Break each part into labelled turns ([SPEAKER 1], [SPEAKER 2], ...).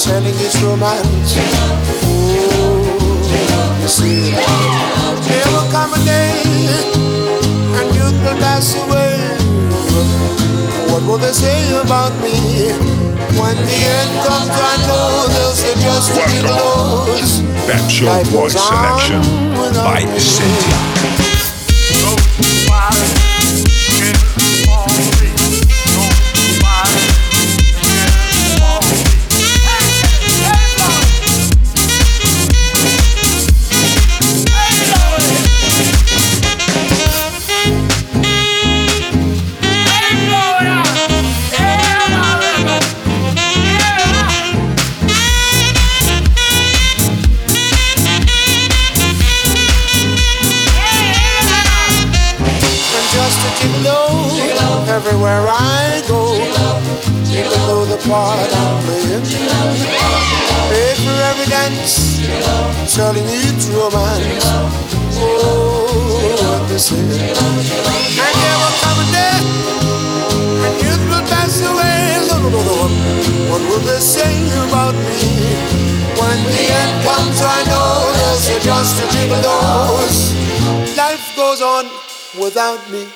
[SPEAKER 1] Selling its romance. Ooh, you see, there come a day, and youth will pass away. What will they say about me? When the end comes, I know they'll say just a gigolos.
[SPEAKER 2] Pep Show
[SPEAKER 1] Life
[SPEAKER 2] Boys
[SPEAKER 1] goes
[SPEAKER 2] selection by
[SPEAKER 1] me.
[SPEAKER 2] Cynthia.
[SPEAKER 1] A. Life goes on without me,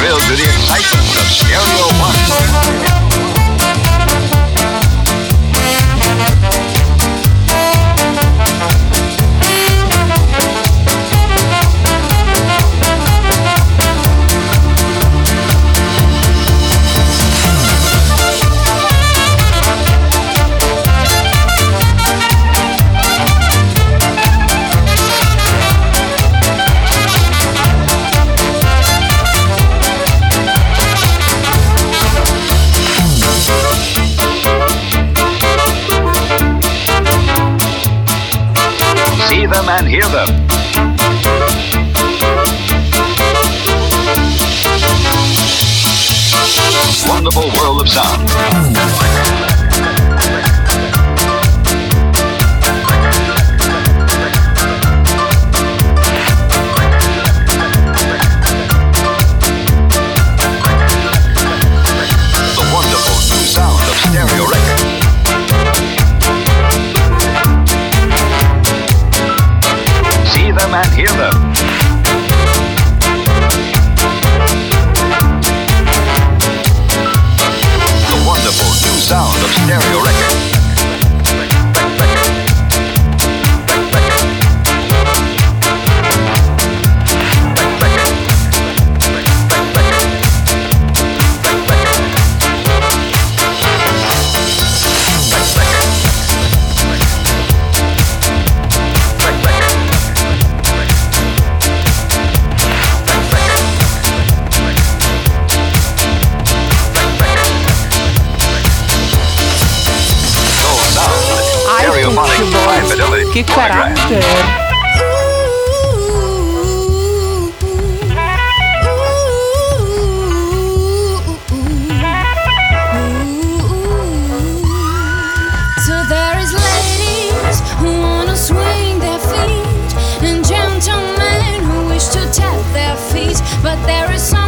[SPEAKER 3] them and hear them. Wonderful world of sound. Stereo record.
[SPEAKER 4] Their feet. But there is someone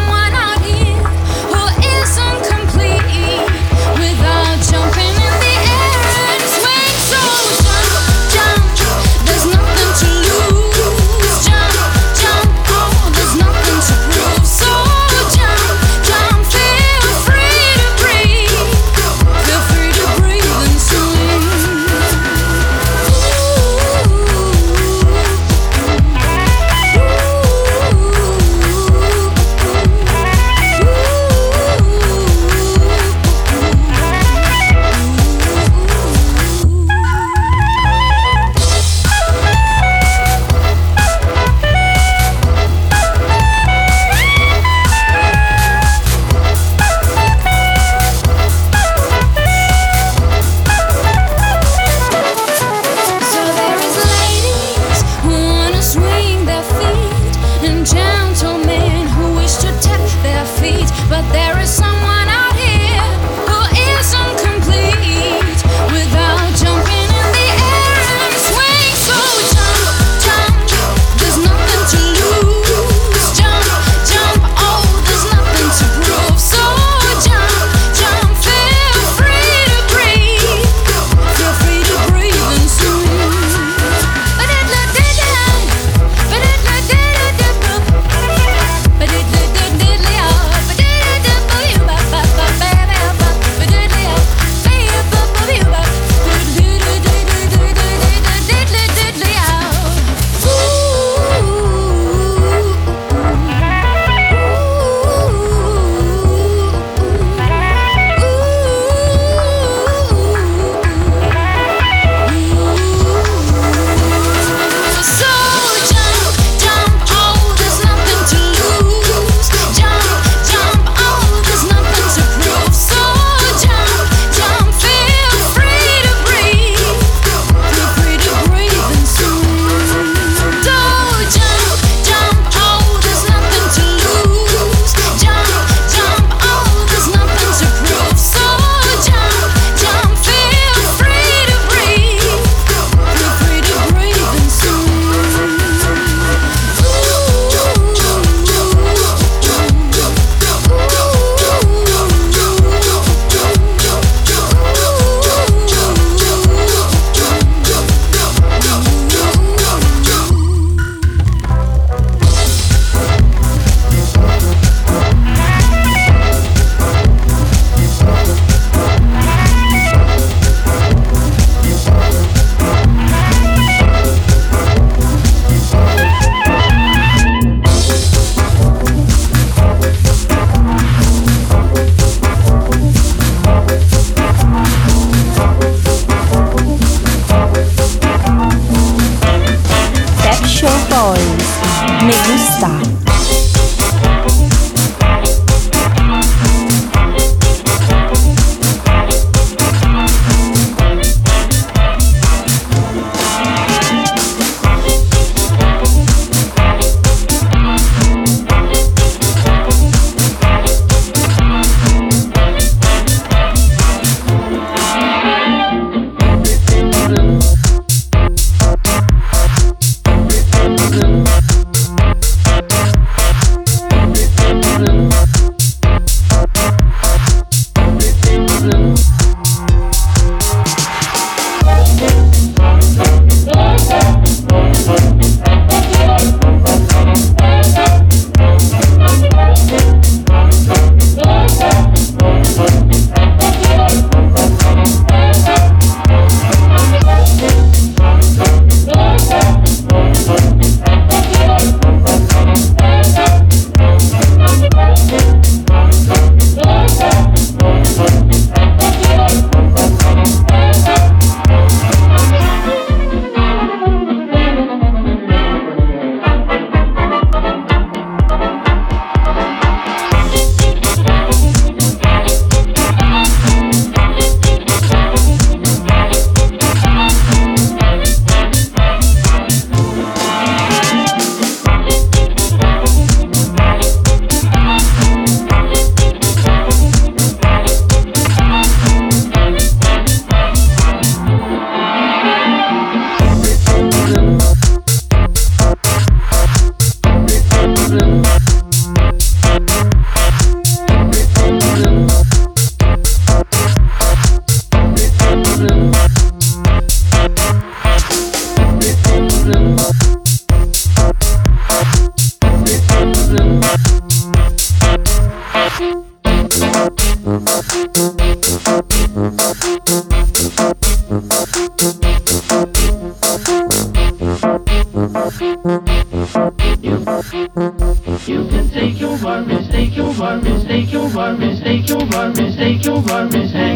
[SPEAKER 4] take your worries and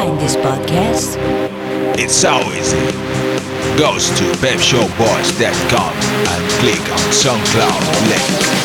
[SPEAKER 4] find this podcast? It's so easy. Goes to
[SPEAKER 5] pepshowboys.com
[SPEAKER 6] and click on SoundCloud link.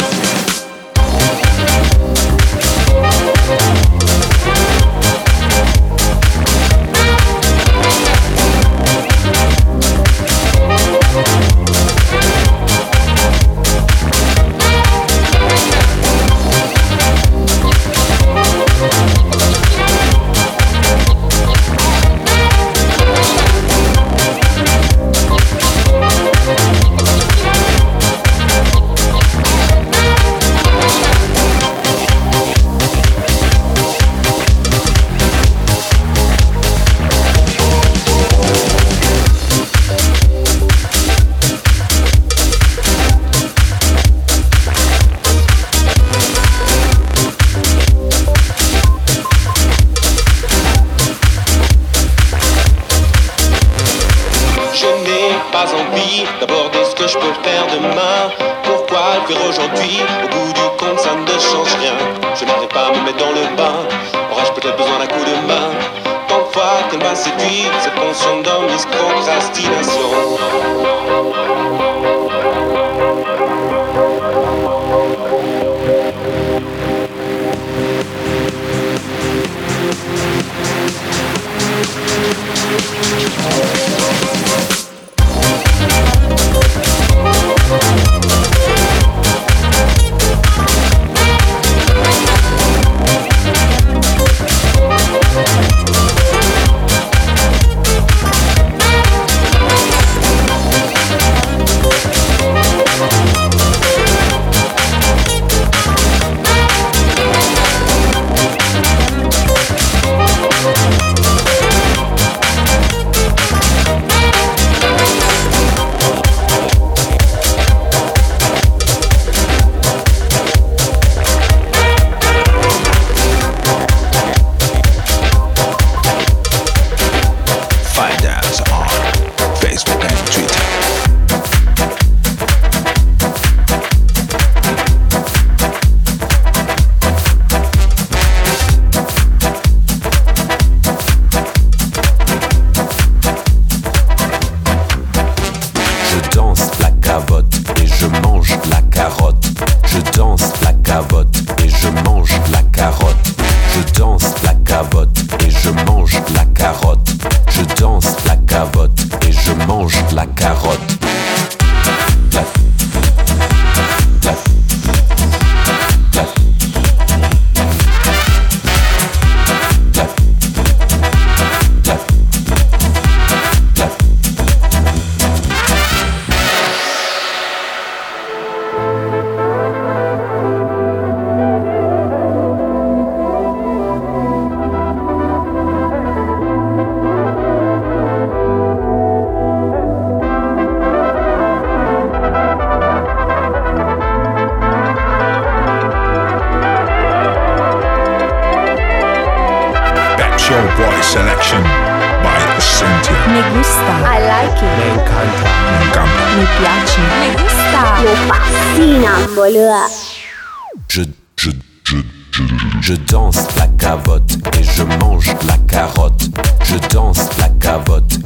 [SPEAKER 7] Je danse la cavotte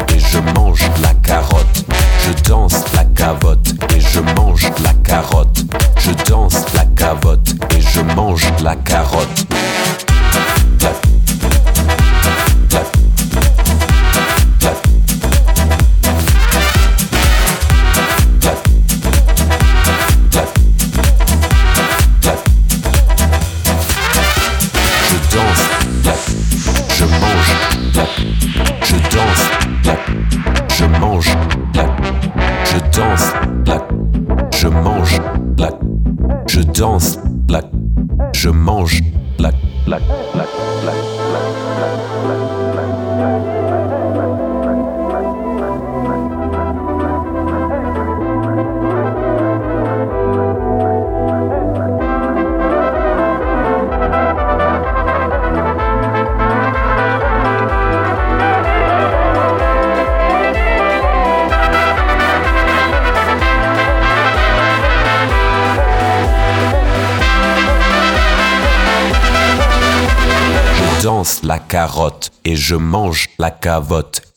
[SPEAKER 7] je mange la cavotte.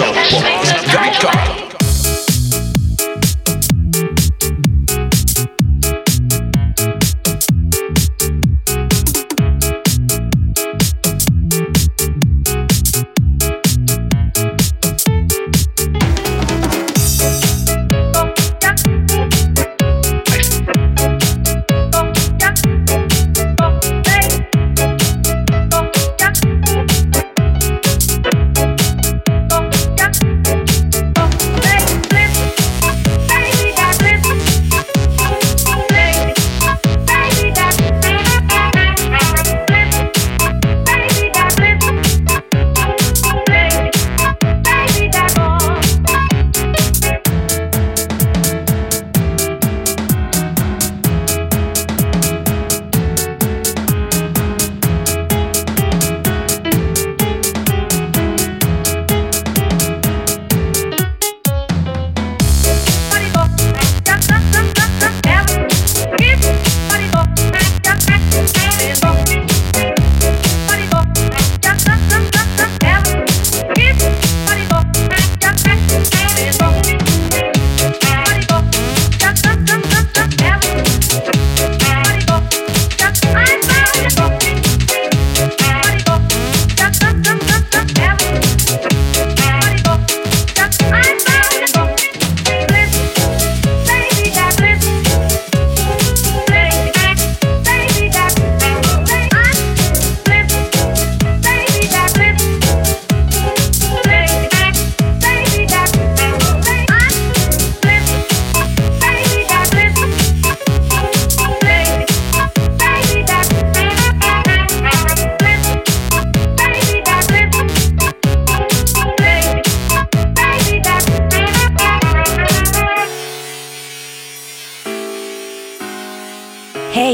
[SPEAKER 8] Shut up.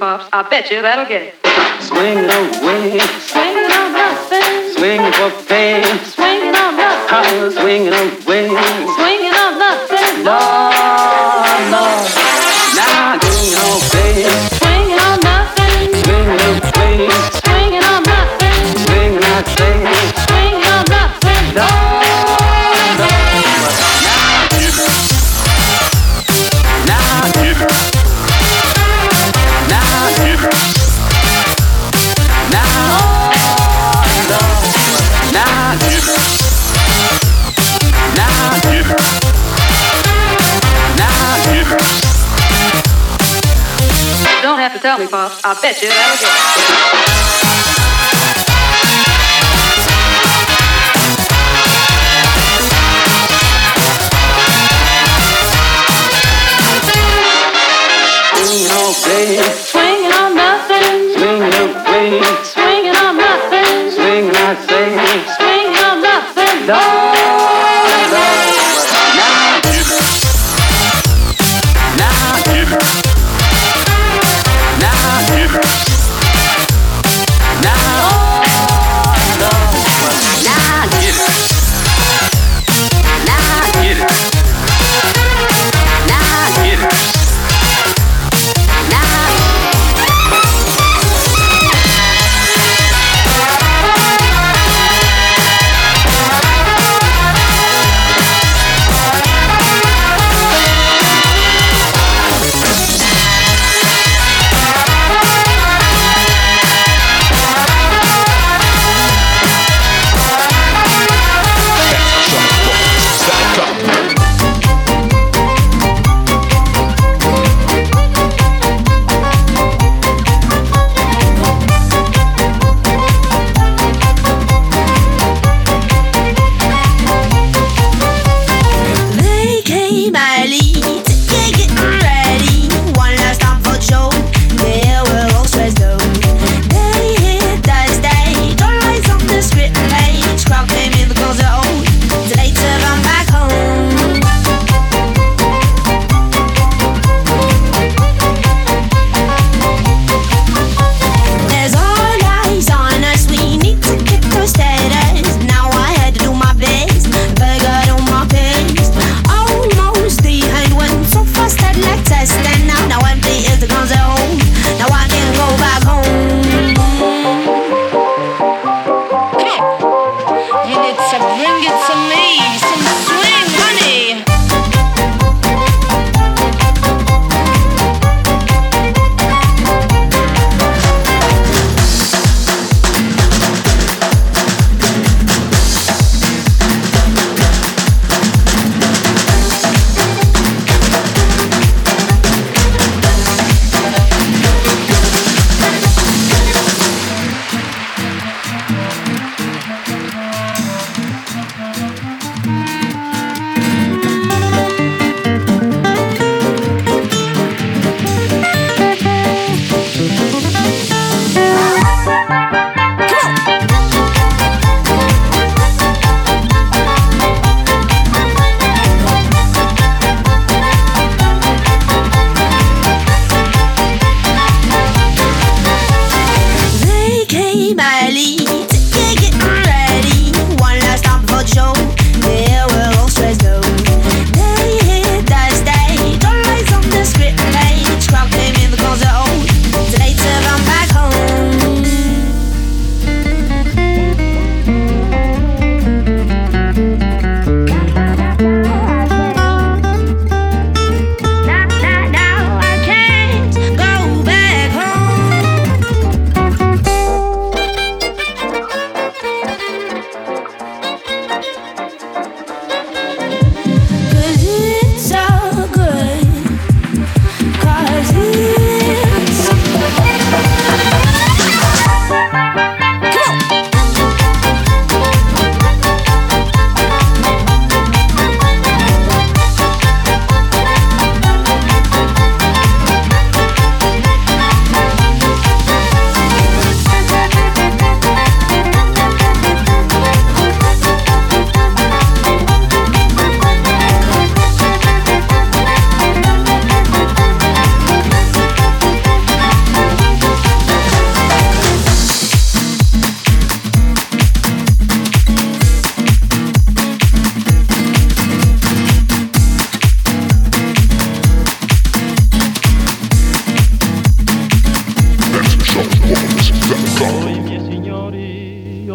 [SPEAKER 9] lollipops. I bet you that'll get it.
[SPEAKER 10] Swing it away. Swing
[SPEAKER 9] it on nothing. Swing it
[SPEAKER 10] for fame, Swing
[SPEAKER 9] it on nothing. Holla, swing it away. I bet you that'll get.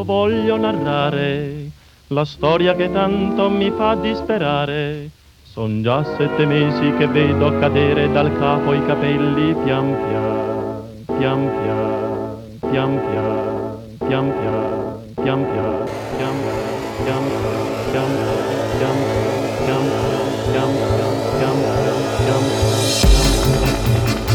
[SPEAKER 11] Voglio narrare la storia che tanto mi fa disperare. Son già sette mesi che vedo cadere dal capo i capelli pian pian, pian pian, pian pian, pian pian, pian pian, pian pian, pian pian, pian pian, pian pian, pian pian, pian pian.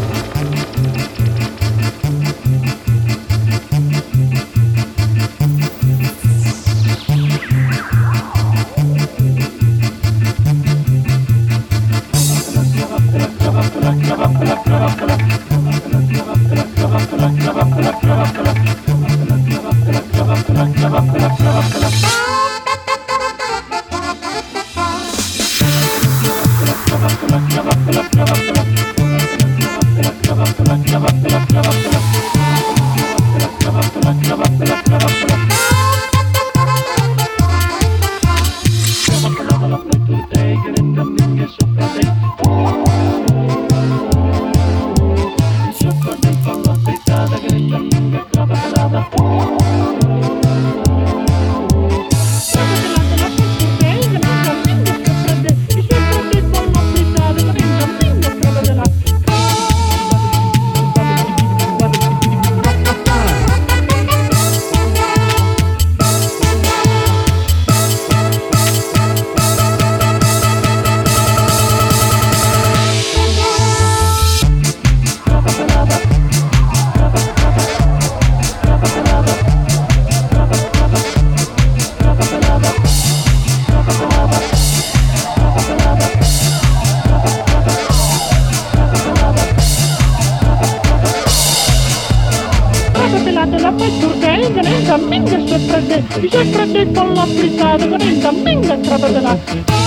[SPEAKER 12] che prende, che prende il pollo applicato, con
[SPEAKER 5] il cammino e
[SPEAKER 13] trapaterà.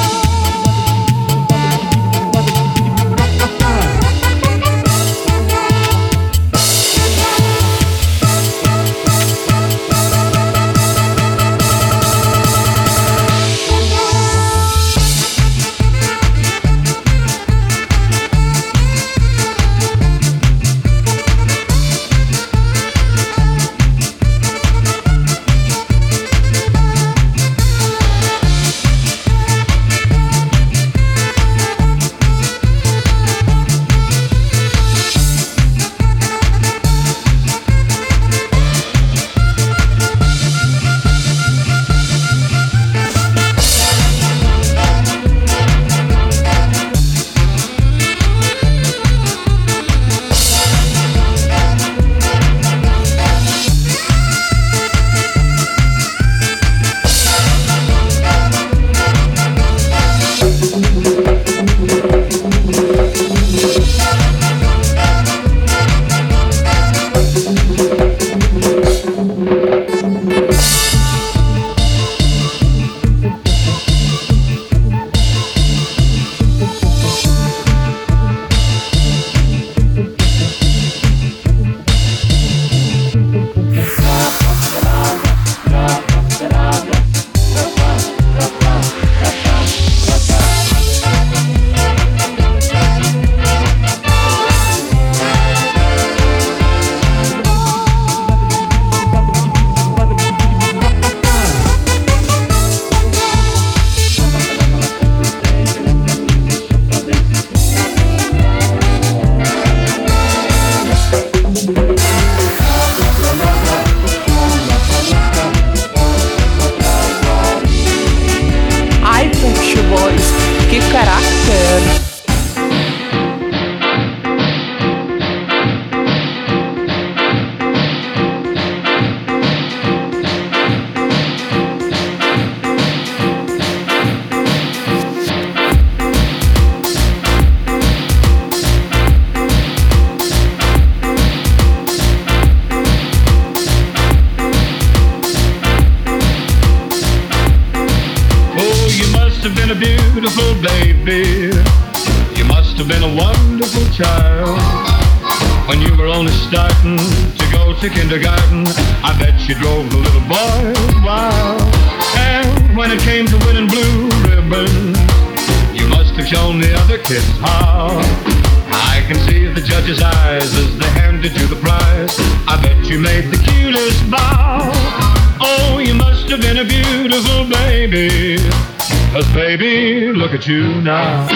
[SPEAKER 13] you now.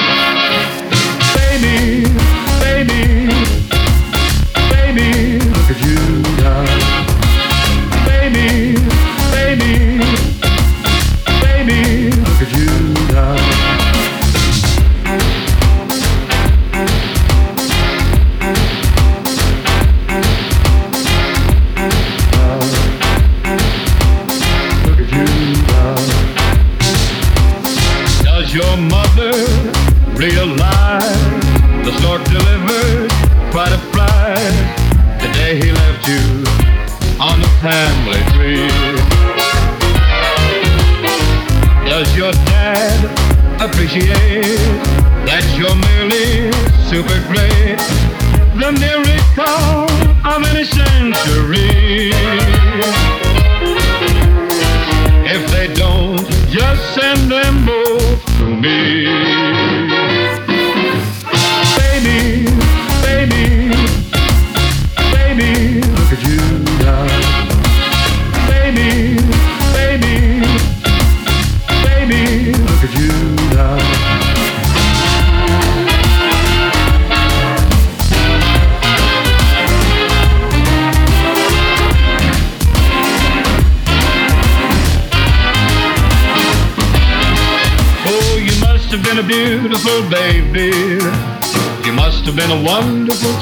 [SPEAKER 13] Baby, baby, baby, look at you now. Baby, baby, baby, look at you now. your mother. Real life. the stork delivered quite a prize the day he left you on the family tree. Does your dad appreciate?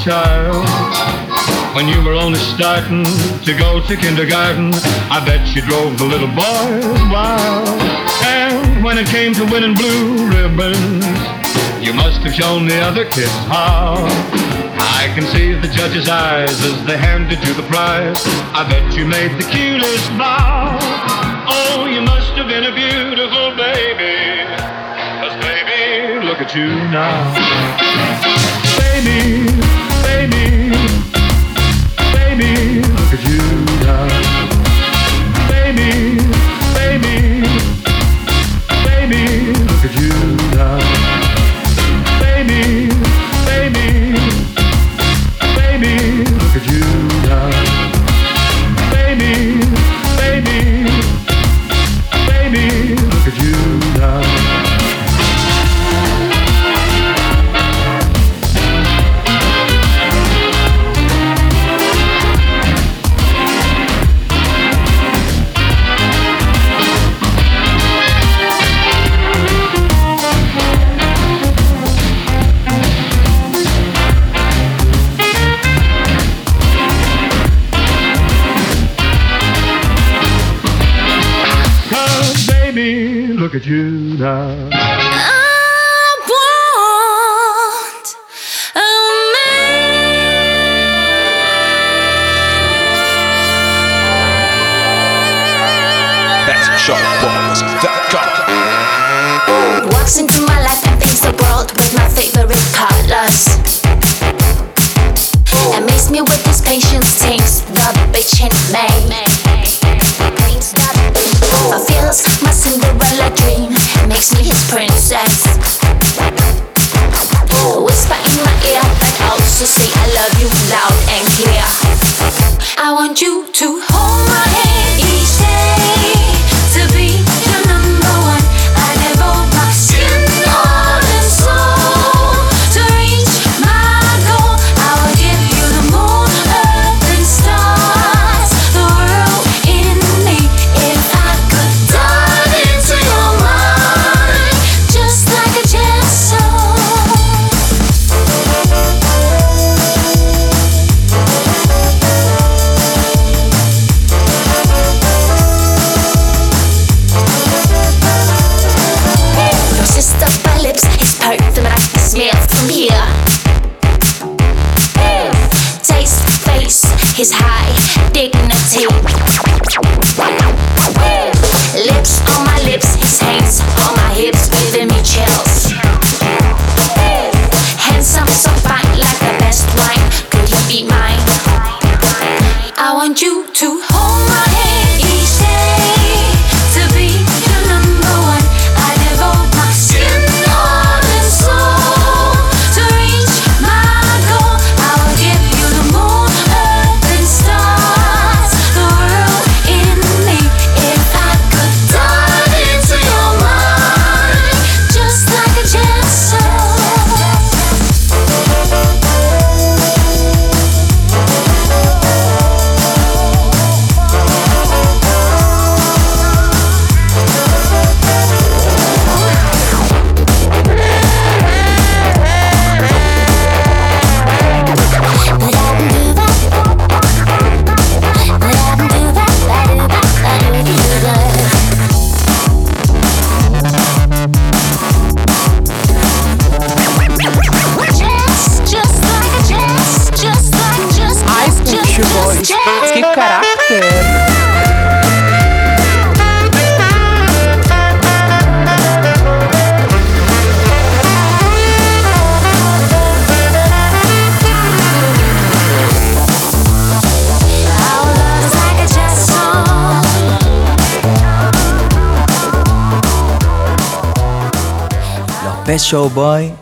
[SPEAKER 13] child. When you were only starting to go to kindergarten, I bet you drove the little boys wild. And when it came to winning blue ribbons, you must have shown the other kids how. I can see the judge's eyes as they handed you the prize. I bet you made the cutest bow. Oh, you must have been a beautiful baby. Cause baby, look at you now. Baby. you.
[SPEAKER 14] Showboy.